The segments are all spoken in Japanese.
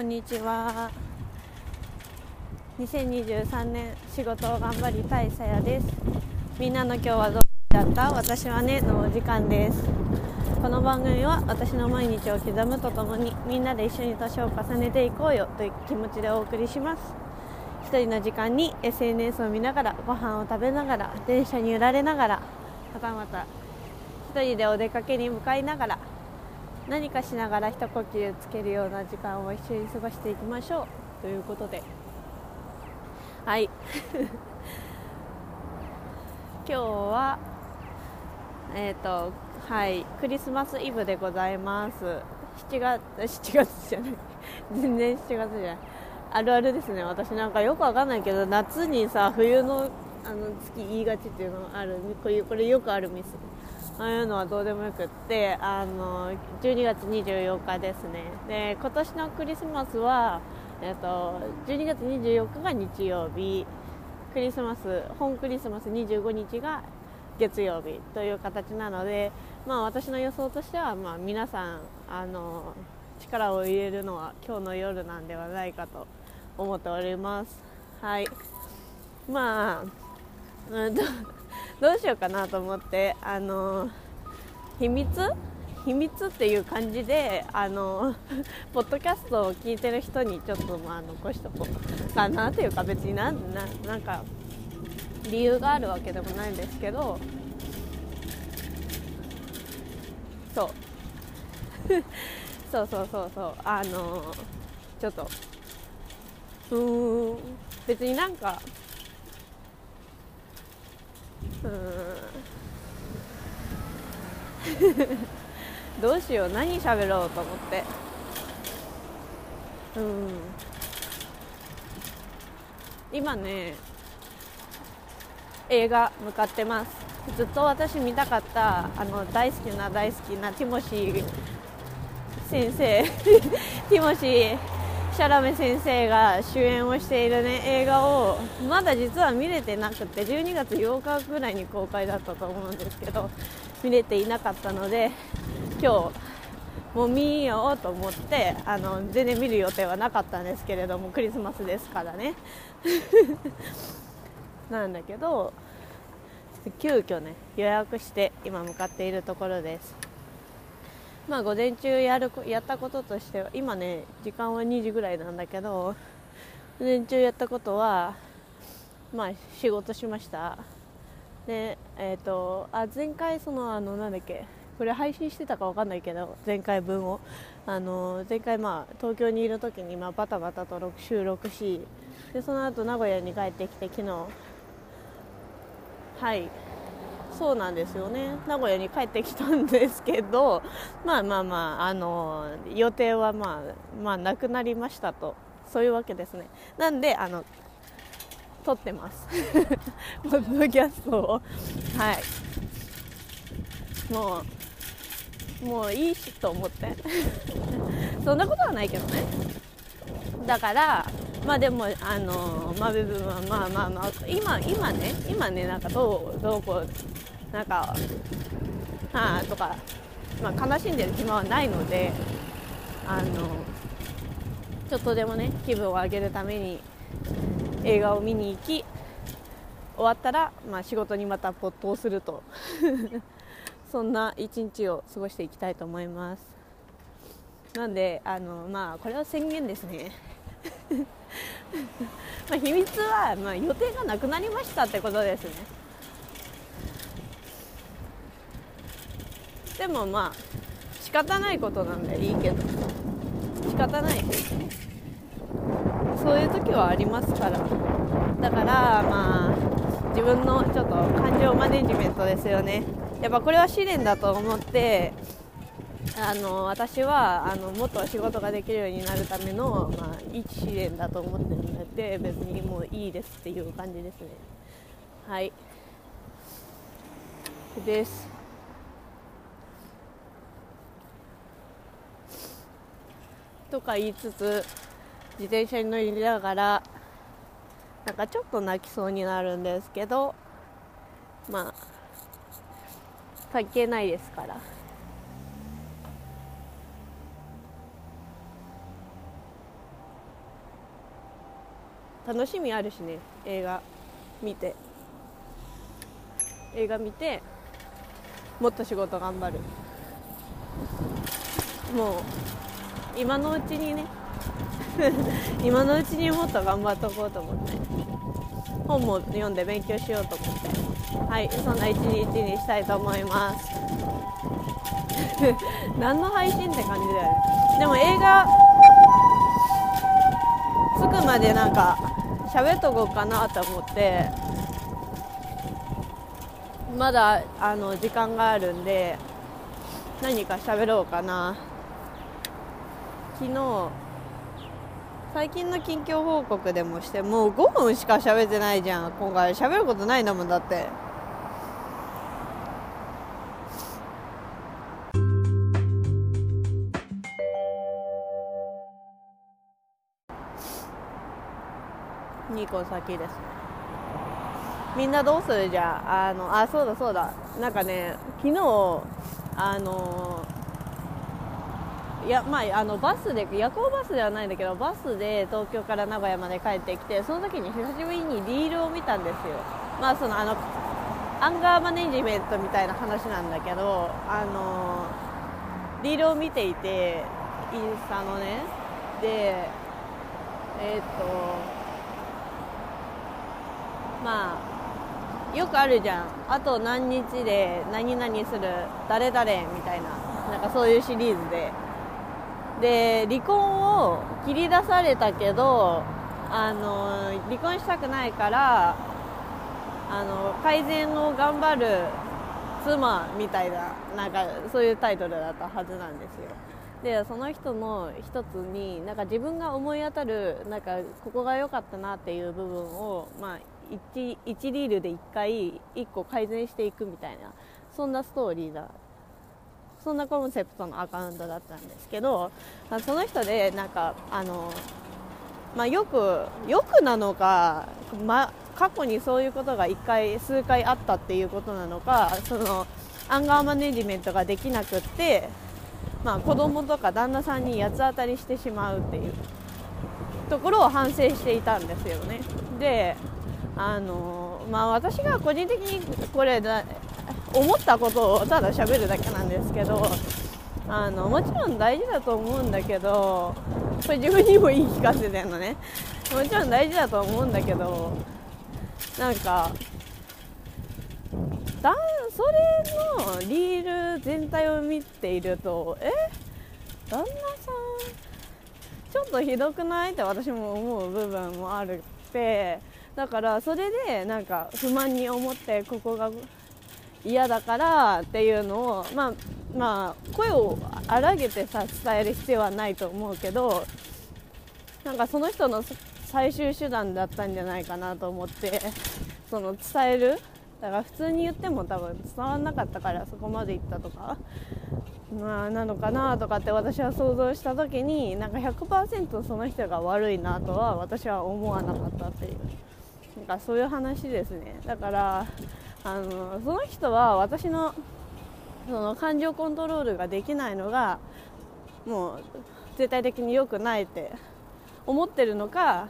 こんにちは。2023年仕事を頑張りたいさやです。みんなの今日はどうだった？私はねのお時間です。この番組は私の毎日を刻むとともにみんなで一緒に年を重ねていこうよという気持ちでお送りします。一人の時間に SNS を見ながらご飯を食べながら電車に揺られながらはたまた一人でお出かけに向かいながら何かしながら一呼吸つけるような時間を一緒に過ごしていきましょう。ということで。はい。今日はえっ、ー、とはい。クリスマスイブでございます。7月 7月じゃない。全然7月じゃない。あるあるですね。私なんかよくわかんないけど夏にさ冬のあの月言いがちっていうのがある。これこれよくあるミス。ああいうのはどうでもよくってあの12月24日ですね。で今年のクリスマスは、えっと、12月24日が日曜日。クリスマス本クリスマス25日が月曜日という形なので、まあ、私の予想としては、まあ、皆さんあの力を入れるのは今日の夜なんではないかと思っております。はい。まあ、どうしようかなと思ってあの秘密？秘密っていう感じであのポッドキャストを聞いてる人にちょっとまあ残しとこうかなというか別になななんか理由があるわけでもないんですけど。そう。そうそうそうそう。あのちょっとうーん。別になんかうん。どうしよう。何喋ろうと思って。うん。今ね映画向かってます。ずっと私見たかったあの大好きな大好きなティモシー先生。ティモシーシャラメ先生が主演をしている、ね、映画をまだ実は見れてなくて12月8日ぐらいに公開だったと思うんですけど見れていなかったので今日もう見ようと思ってあの全然見る予定はなかったんですけれどもクリスマスですからね。なんだけど急遽ね予約して今向かっているところです。まあ午前中やるやったこととしては今ね時間は2時ぐらいなんだけど午前中やったことはまあ仕事しました。でえっ、ー、とあ前回そのあのなんだっけこれ配信してたか分かんないけど前回分を。あの前回まあ東京にいる時にまあバタバタと収録しでその後名古屋に帰ってきて昨日。はい。そうなんですよね。名古屋に帰ってきたんですけど まあまあまああの予定はまあまあなくなりましたと。そういうわけですね。なんであの撮ってます。ポッドキャストを。はい。もうもういいしと思って。そんなことはないけどね。だからまあでもあのまあ部分はまあまあまあ今今ね今ねなんかどうどうこうなんかはあとか、まあ、悲しんでる暇はないのであのちょっとでもね気分を上げるために映画を見に行き終わったら、まあ、仕事にまた没頭すると。そんな一日を過ごしていきたいと思います。なんであのまあこれは宣言ですね。ま秘密は、まあ、予定がなくなりましたってことですね。でもまあ仕方ないことなんでいいけど。仕方ないそういう時はありますから。だからまあ自分のちょっと感情マネジメントですよね。やっぱこれは試練だと思ってあの私はあのもっと仕事ができるようになるための、まあ、一試練だと思ってるので別にもういいですっていう感じですね。はい。です。とか言いつつ自転車に乗りながらなんかちょっと泣きそうになるんですけどまあ関係ないですから。。楽しみあるしね映画見て映画見てもっと仕事頑張るもう今のうちにね。今のうちにもっと頑張っとこうと思って。本も読んで勉強しようと思って。はいそんな一日にしたいと思います。何の配信って感じだよね。でも映画着くまでなんか喋っとこうかなと思ってまだあの時間があるんで何か喋ろうかな。昨日最近の近況報告でもしてもう5分しか喋ってないじゃん今回。喋ることないんだもんだって。2個先です。みんなどうする？じゃああのあそうだそうだ。なんかね昨日あのいやまああのバスで夜行バスではないんだけどバスで東京から名古屋まで帰ってきてその時に久しぶりにリールを見たんですよ。まあそのあのアンガーマネジメントみたいな話なんだけどあのリールを見ていてインスタのね。でえー、っとまあよくあるじゃん。あと何日で何々する誰々みたいななんかそういうシリーズで。で離婚を切り出されたけどあの離婚したくないからあの改善を頑張る妻みたいななんかそういうタイトルだったはずなんですよ。でその人の一つになんか自分が思い当たるなんかここが良かったなっていう部分を、まあ、1, 1リールで1回1個改善していくみたいなそんなストーリーだそんなコンセプトのアカウントだったんですけど、まあ、その人でなんかあの、まあ、よくよくなのか、ま、過去にそういうことが1回数回あったっていうことなのかそのアンガーマネジメントができなくって、まあ、子供とか旦那さんに八つ当たりしてしまうっていうところを反省していたんですよね。であのまあ、私が個人的にこれ思ったことをただ喋るだけなんですけどあのもちろん大事だと思うんだけどこれ自分にも言い聞かせてんのね。もちろん大事だと思うんだけどなんかだそれのリール全体を見ているとえ？旦那さんちょっとひどくない？って私も思う部分もあるって。だからそれでなんか不満に思ってここが嫌だからっていうのを、まあ、まあ、声を荒げてさ伝える必要はないと思うけどなんかその人の最終手段だったんじゃないかなと思ってその伝えるだから普通に言っても多分伝わらなかったからそこまで行ったとか、まあ、なのかなとかって私は想像した時になんか100%その人が悪いなとは私は思わなかったっていうなんかそういう話ですね。だからあのその人は私のその感情コントロールができないのがもう絶対的に良くないって思ってるのか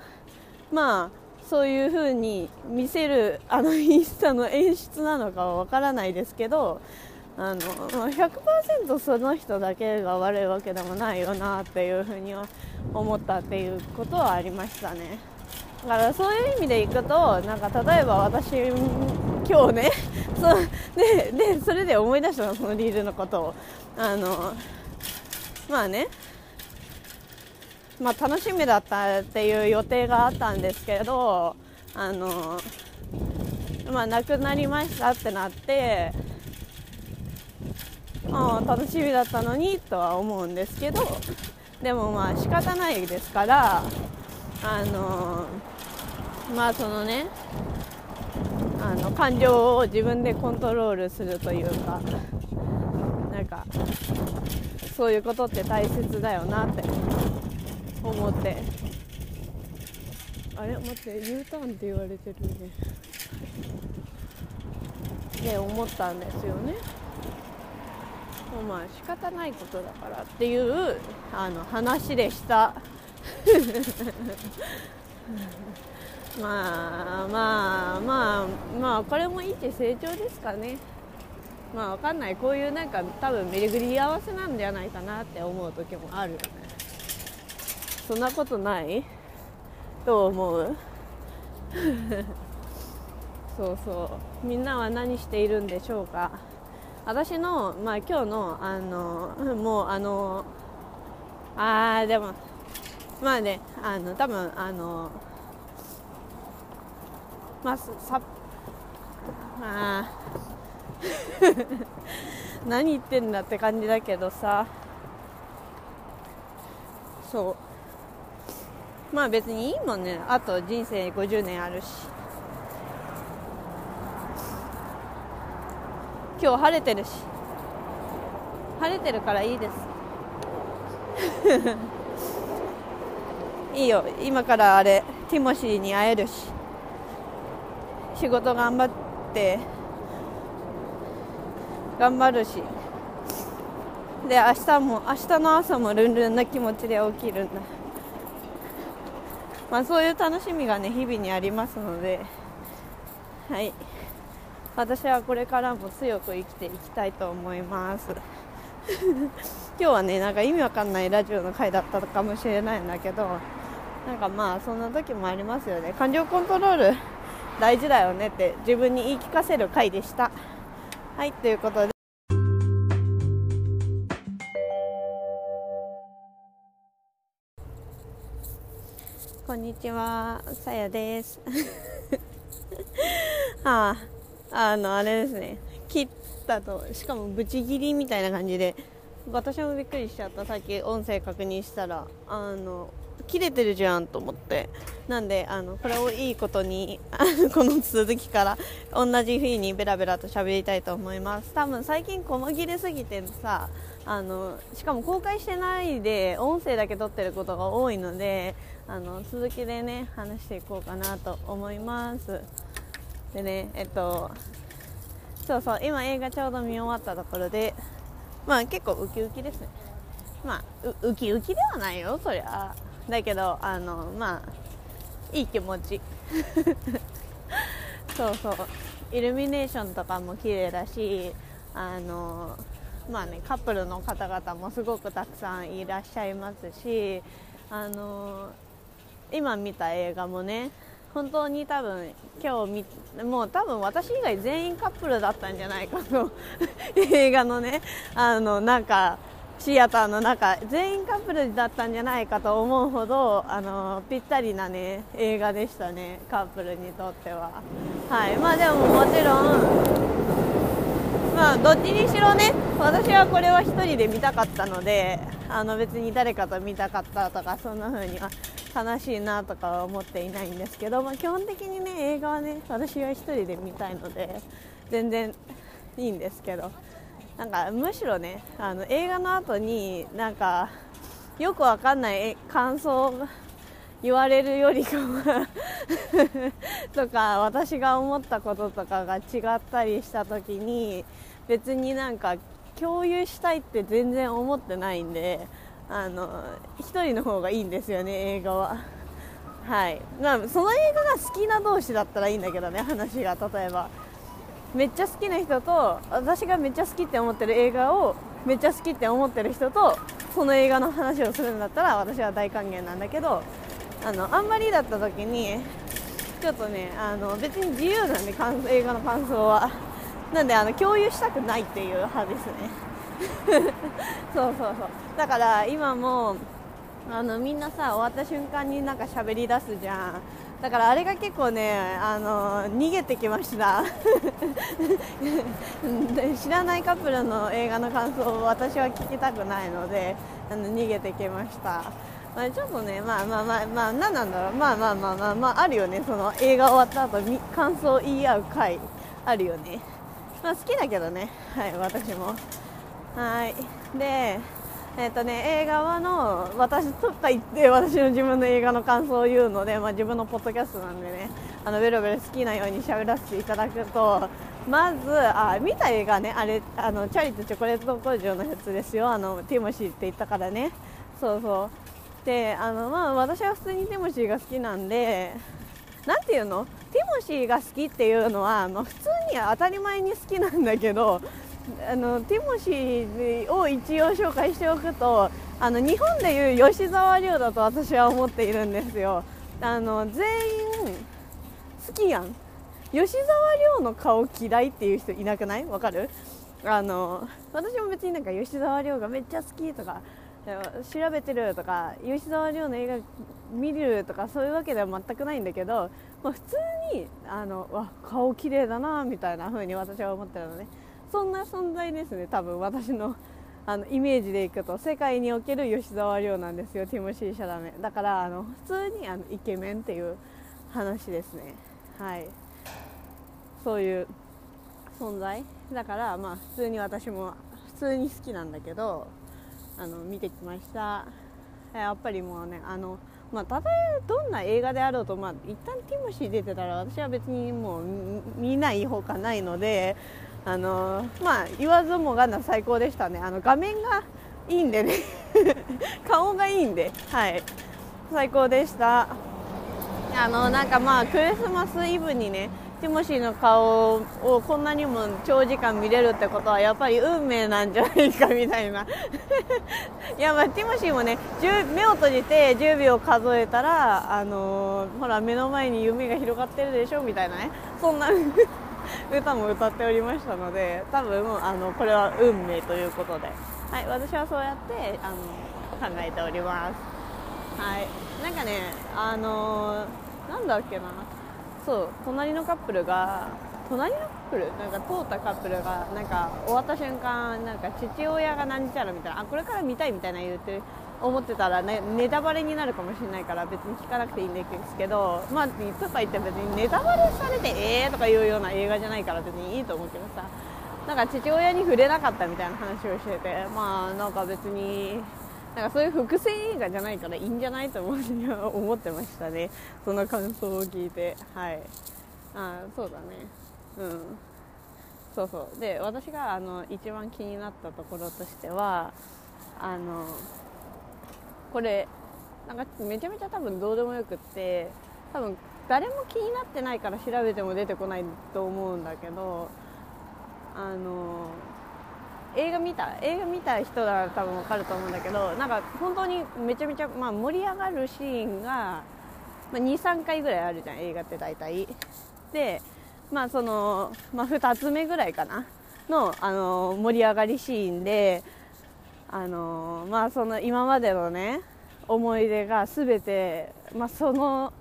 まあそういう風に見せるあのインスタの演出なのかは分からないですけどあの100%その人だけが悪いわけでもないよなっていう風に思ったっていうことはありましたね。だからそういう意味でいくとなんか例えば私今日ね。そうででそれで思い出したのそのリールのことを。あのまあね。まあ、楽しみだったっていう予定があったんですけどあの、まあ、亡くなりましたってなってあ楽しみだったのにとは思うんですけどでもまあ仕方ないですからあのまあそのねあの感情を自分でコントロールするというかなんかそういうことって大切だよなって思って。あれ？待って U ターンって言われてるね。で思ったんですよね。まあ仕方ないことだからっていうあの話でした。まあまあまあまあこれも一成長ですかね。まあわかんない。こういうなんか多分巡り合わせなんじゃないかなって思う時もある。よねそんなことない？どう思う？そうそう。みんなは何しているんでしょうか？私の、まあ、今日のあのもうあのあーでもまあねあの多分あのまあさ まあ。何言ってんだって感じだけどさ。そう。まあ別にいいもんね。あと人生50年あるし。今日晴れてるし。晴れてるからいいです。いいよ。今からあれティモシーに会えるし。仕事頑張って頑張るし。で明日も明日の朝もルンルンな気持ちで起きるんだ。まあそういう楽しみがね日々にありますので。はい。私はこれからも強く生きていきたいと思います。今日はねなんか意味わかんないラジオの回だったかもしれないんだけど。なんかまあそんな時もありますよね。感情コントロール大事だよねって自分に言い聞かせる回でした。はいということで。こんにちは。さやです。あああのあれですね。切ったとしかもブチ切りみたいな感じで。私もびっくりしちゃった。さっき音声確認したらあの切れてるじゃんと思って。なんであのこれをいいことにこの続きから同じ日にベラベラと喋りたいと思います。多分最近細切れすぎてさあのしかも公開してないで音声だけ撮ってることが多いのであの続きでね話していこうかなと思います。でねえっとそうそう今映画ちょうど見終わったところでまあ結構ウキウキですね。まあウキウキではないよそりゃ。だけどあのまあいい気持ち。そうそう。イルミネーションとかも綺麗だしあのまあねカップルの方々もすごくたくさんいらっしゃいますしあの今見た映画もね本当に多分今日見もう多分私以外全員カップルだったんじゃないかと。映画のねあのなんかシアターの中全員カップルだったんじゃないかと思うほどあのぴったりなね映画でしたねカップルにとっては。はい。まあでももちろんまあどっちにしろね私はこれは1人で見たかったのであの別に誰かと見たかったとかそんな風には悲しいなとかは思っていないんですけど、まあ、基本的にね映画はね私は1人で見たいので全然いいんですけど。なんかむしろねあの映画の後になんかよくわかんない感想を言われるよりかはとか私が思ったこととかが違ったりした時に別になんか共有したいって全然思ってないんであの1人の方がいいんですよね映画は。はい。まあその映画が好きな同士だったらいいんだけどね話が例えば。めっちゃ好きな人と私がめっちゃ好きって思ってる映画をめっちゃ好きって思ってる人とその映画の話をするんだったら私は大歓迎なんだけどあのあんまりだった時にちょっとねあの別に自由なんで映画の感想は。なんであの共有したくないっていう派ですね。そうそうそう。だから今もあのみんなさ終わった瞬間になんか喋り出すじゃん。だからあれが結構ねあの逃げてきました。知らないカップルの映画の感想を私は聞きたくないのであの逃げてきました、まあ、ちょっとねまあまあまあまあ何なんだろう。まあまあまあまあまああるよね。その映画終わった後に感想を言い合う回あるよね。まあ好きだけどね。はい私も。はい。でえーとね、映画はの私とか言って私の自分の映画の感想を言うので、まあ、自分のポッドキャストなんでねあのベロベロ好きなように喋らせていただくとまずあ見た映画ねあれあのチャリとチョコレート工場のやつですよ。あのティモシーって言ったからね。そうそう。であの、まあ、私は普通にティモシーが好きなんでなんていうの？ティモシーが好きっていうのは、まあ、普通に当たり前に好きなんだけどあのティモシーを一応紹介しておくとあの日本でいう吉沢亮だと私は思っているんですよ。あの全員好きやん。吉沢亮の顔嫌いっていう人いなくない？わかる？あの私も別になんか吉沢亮がめっちゃ好きとか調べてるとか吉沢亮の映画見るとかそういうわけでは全くないんだけど、まあ、普通にあのわ顔綺麗だなみたいな風に私は思ってるのね。そんな存在ですね多分。私のあのイメージでいくと世界における吉沢亮なんですよティモシー・シャダメ。だからあの普通にあのイケメンっていう話ですね。はい。そういう存在。だからまあ普通に私も普通に好きなんだけどあの見てきました。やっぱりもうねあのまあ、ただどんな映画であろうと、まあ、一旦ティモシー出てたら私は別にもう見ないほかないのであのまあ言わずもがな最高でしたね。あの画面がいいんでね。顔がいいんで。はい。最高でした。あのなんかまあクリスマスイブにねティモシーの顔をこんなにも長時間見れるってことはやっぱり運命なんじゃないかみたいな。いやまあティモシーもね目を閉じて10秒数えたらあのー、ほら目の前に夢が広がってるでしょみたいなね。そんな。歌も歌っておりましたので多分あのこれは運命ということで、はい、私はそうやってあの考えております。はい、なんかねあのー、なんだっけな。そう隣のカップルが隣のカップル？なんか通ったカップルがなんか終わった瞬間なんか父親が何ちゃらみたいなあこれから見たいみたいな言ってる思ってたら、ね、ネタバレになるかもしれないから別に聞かなくていいんですけどまあとか言って別にネタバレされてえーとかいうような映画じゃないから別にいいと思うけどさ。なんか父親に触れなかったみたいな話をしててまあなんか別になんかそういう伏線映画じゃないからいいんじゃないと思う思ってましたね。その感想を聞いて。はい。あそうだね。うん。そうそう。で私があの一番気になったところとしてはあのこれなんかめちゃめちゃ多分どうでもよくって多分誰も気になってないから調べても出てこないと思うんだけどあの映画見た映画見た人なら多分分かると思うんだけどなんか本当にめちゃめちゃ、まあ、盛り上がるシーンが、まあ、23回ぐらいあるじゃん映画って大体。でまあその、まあ、2つ目ぐらいかなの、あの盛り上がりシーンであのまあその今までのね思い出が全て、まあ、その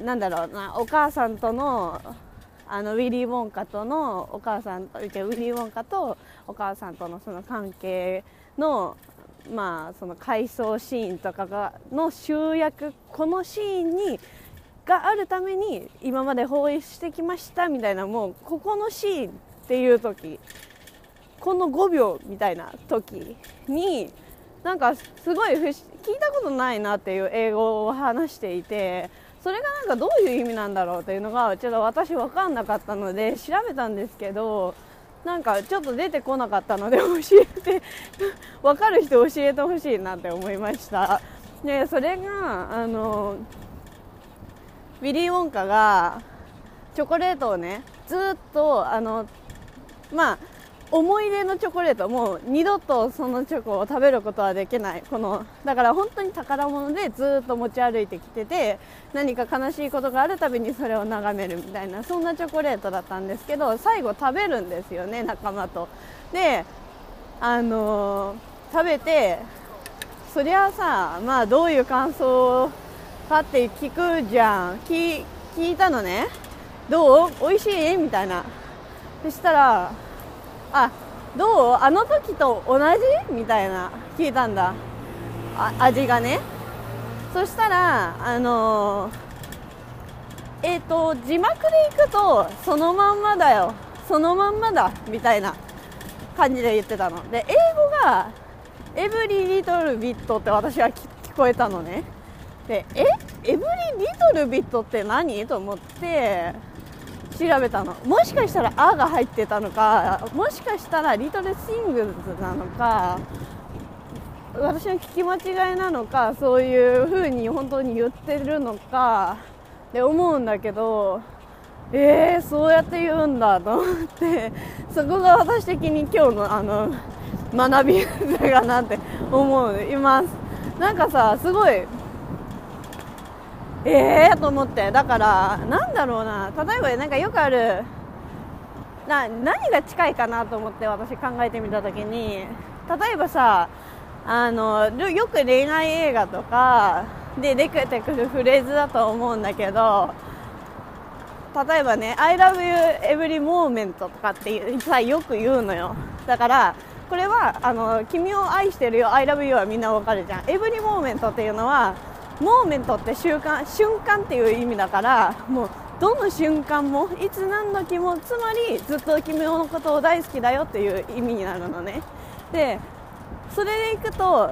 なんだろうなお母さんとのあのウィリー・ウォンカとのお母さんウィリー・ウォンカとお母さんとのその関係のまあその回想シーンとかがの集約このシーンにがあるために今まで放映してきましたみたいなもうここのシーンっていう時この5秒みたいな時になんかすごい聞いたことないなっていう英語を話していてそれがなんかどういう意味なんだろうっていうのがちょっと私分かんなかったので調べたんですけどなんかちょっと出てこなかったので教えて分かる人教えてほしいなって思いました。でそれがあのウィリー・ウォンカがチョコレートをねずっとあのまあ思い出のチョコレートもう二度とそのチョコを食べることはできない。このだから本当に宝物でずっと持ち歩いてきてて何か悲しいことがあるたびにそれを眺めるみたいなそんなチョコレートだったんですけど最後食べるんですよね仲間と。であのー、食べてそりゃさまあどういう感想かって聞くじゃん。聞いたのね。どう？美味しい？みたいな。そしたらあどう？あの時と同じ？みたいな。聞いたんだ。あ味がね。そしたらあのー、えっ、ー、と字幕でいくとそのまんまだよ。そのまんまだ。みたいな。感じで言ってたの。で英語がエブリリトルビットって私は聞こえたのね。でえ？エブリリトルビットって何？と思って調べたの。もしかしたら「あ」が入ってたのかもしかしたら「リトル・シングルズ」なのか私の聞き間違いなのかそういう風に本当に言ってるのかって思うんだけどえー、そうやって言うんだと思ってそこが私的に今日のあの学びだなって思います。なんかさすごいええー、と思って。だからなんだろうな。例えばなんかよくあるな何が近いかなと思って私考えてみた時に例えばさあのよく恋愛映画とかで出てくるフレーズだと思うんだけど例えばね「I love you every moment」とかってさよく言うのよ。だからこれはあの君を愛してるよ I love you はみんなわかるじゃん。エブリモーメントっていうのはモーメントって瞬間瞬間っていう意味だからもうどの瞬間もいつ何時もつまりずっと君のことを大好きだよっていう意味になるのね。でそれでいくと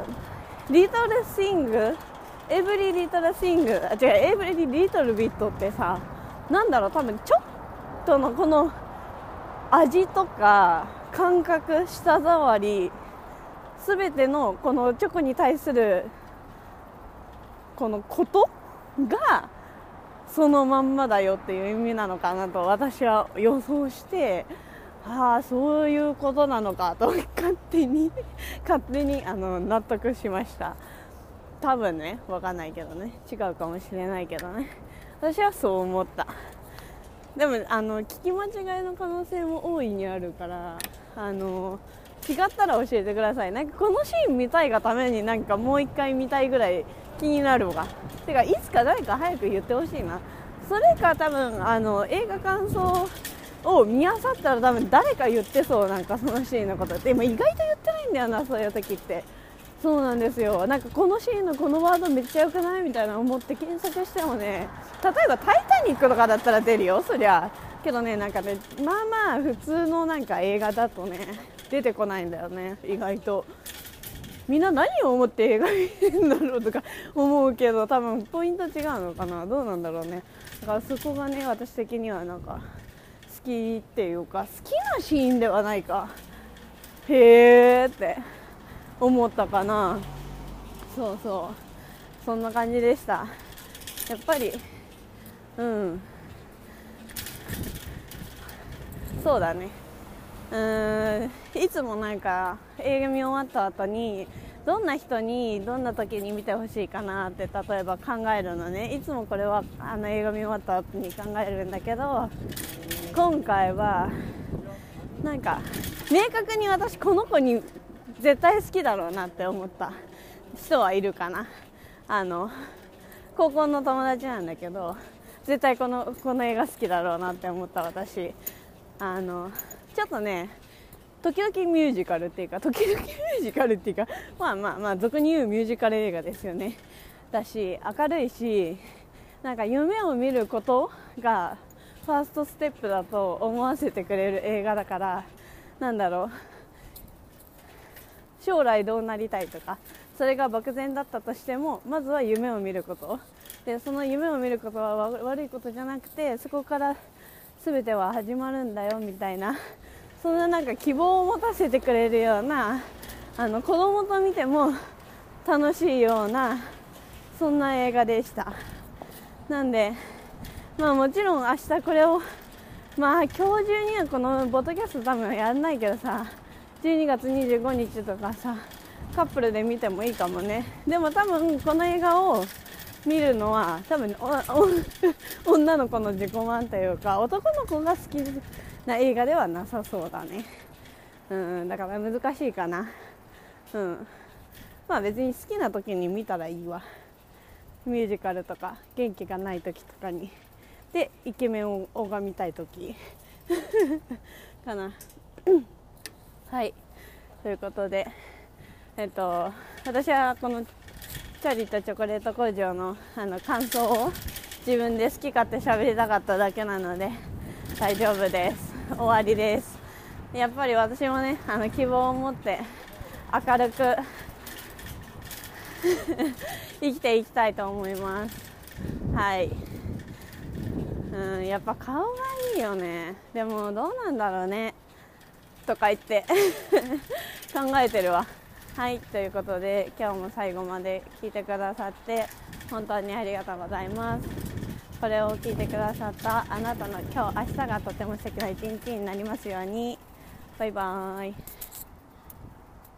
リトルシングエブリリトルシングあ違うエブリリトルビットってさなんだろう多分ちょっとのこの味とか感覚舌触り全てのこのチョコに対するこのことがそのまんまだよっていう意味なのかなと私は予想してああそういうことなのかと勝手に 勝手にあの納得しました。多分ね分かんないけどね。違うかもしれないけどね。私はそう思った。でもあの聞き間違いの可能性も大いにあるからあの違ったら教えてください。なんかこのシーン見たいがためになんかもう一回見たいぐらい気になるわ。てかいつか誰か早く言ってほしいな。それか多分あの映画感想を見あさったら多分誰か言ってそう。なんかそのシーンのこと。でも意外と言ってないんだよなそういう時って。そうなんですよ。なんかこのシーンのこのワードめっちゃ良くないみたいな思って検索してもね。例えば「タイタニック」とかだったら出るよそりゃ。けどねなんかねまあまあ普通のなんか映画だとね出てこないんだよね。意外と。みんな何を思って映画見るんだろうとか思うけど多分ポイント違うのかなどうなんだろうね。だからそこがね私的にはなんか好きっていうか好きなシーンではないか。へえって思ったかな。そうそう。そんな感じでした。やっぱりうん。そうだね。うんいつもなんか映画見終わった後にどんな人にどんな時に見てほしいかなって例えば考えるのね。いつもこれはあの映画見終わった後に考えるんだけど今回はなんか明確に私この子に絶対好きだろうなって思った。人はいるかな。あの高校の友達なんだけど絶対このこの映画好きだろうなって思った私。あのちょっとね時々ミュージカルっていうか時々ミュージカルっていうかまあまあまあ俗に言うミュージカル映画ですよね。だし明るいしなんか夢を見ることがファーストステップだと思わせてくれる映画だからなんだろう。将来どうなりたいとかそれが漠然だったとしてもまずは夢を見ること。でその夢を見ることは悪いことじゃなくてそこから全ては始まるんだよみたいな。そんななんか希望を持たせてくれるようなあの子供と見ても楽しいようなそんな映画でした。なんでまあもちろん明日これをまあ今日中にはこのボトキャスト多分やらないけどさ12月25日とかさカップルで見てもいいかもね。でも多分この映画を見るのは多分 女の子の自己満というか男の子が好きな映画ではなさそうだね。うんだから難しいかな。うん。まあ別に好きな時に見たらいいわ。ミュージカルとか元気がない時とかに。でイケメンを拝みたい時。かな。はい。ということでえっと私はこのチャリとチョコレート工場のあの感想を自分で好き勝手喋りたかっただけなので大丈夫です。終わりです。やっぱり私もねあの希望を持って明るく 生きていきたいと思います。はい。うんやっぱ顔がいいよね。でもどうなんだろうね。とか言って 考えてるわ。はいということで今日も最後まで聞いてくださって本当にありがとうございます。これを聞いてくださったあなたの今日明日がとても素敵な一日になりますように。バイバーイ。